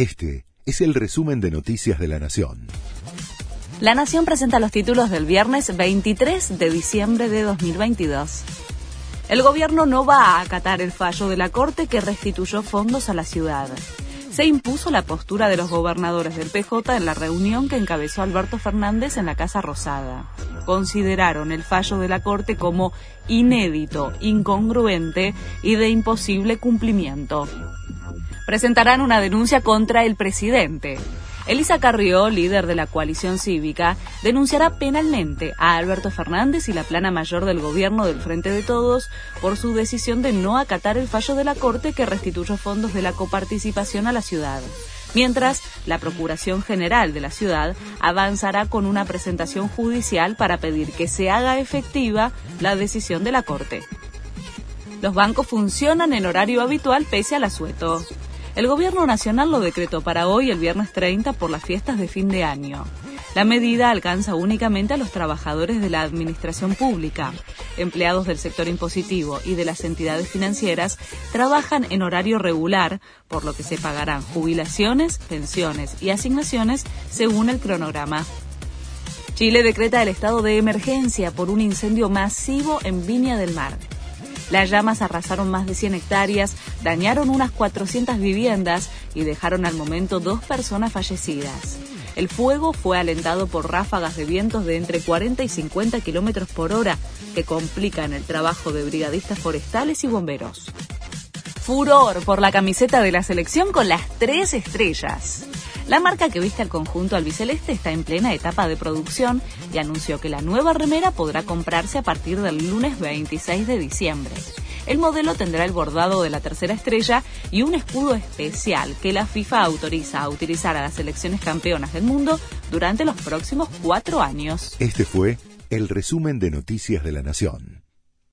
Este es el resumen de Noticias de la Nación. La Nación presenta los títulos del viernes 23 de diciembre de 2022. El gobierno no va a acatar el fallo de la Corte que restituyó fondos a la ciudad se impuso la postura de los gobernadores del PJ en la reunión que encabezó Alberto Fernández en la Casa Rosada. Consideraron el fallo de la Corte como inédito, incongruente y de imposible cumplimiento. Presentarán una denuncia contra el presidente. Elisa Carrió, líder de la coalición cívica, denunciará penalmente a Alberto Fernández y la plana mayor del gobierno del Frente de Todos por su decisión de no acatar el fallo de la Corte que restituyó fondos de la coparticipación a la ciudad. Mientras, la Procuración General de la ciudad avanzará con una presentación judicial para pedir que se haga efectiva la decisión de la Corte. Los bancos funcionan en horario habitual pese al asueto. El Gobierno Nacional lo decretó para hoy, el viernes 30, por las fiestas de fin de año. La medida alcanza únicamente a los trabajadores de la administración pública. Empleados del sector impositivo y de las entidades financieras trabajan en horario regular, por lo que se pagarán jubilaciones, pensiones y asignaciones según el cronograma. Chile decreta el estado de emergencia por un incendio masivo en Viña del Mar. Las llamas arrasaron más de 100 hectáreas, dañaron unas 400 viviendas y dejaron al momento dos personas fallecidas. El fuego fue alentado por ráfagas de vientos de entre 40 y 50 kilómetros por hora que complican el trabajo de brigadistas forestales y bomberos. Furor por la camiseta de la selección con las tres estrellas. La marca que viste al conjunto albiceleste está en plena etapa de producción y anunció que la nueva remera podrá comprarse a partir del lunes 26 de diciembre. El modelo tendrá el bordado de la tercera estrella y un escudo especial que la FIFA autoriza a utilizar a las selecciones campeonas del mundo durante los próximos cuatro años. Este fue el resumen de Noticias de la Nación.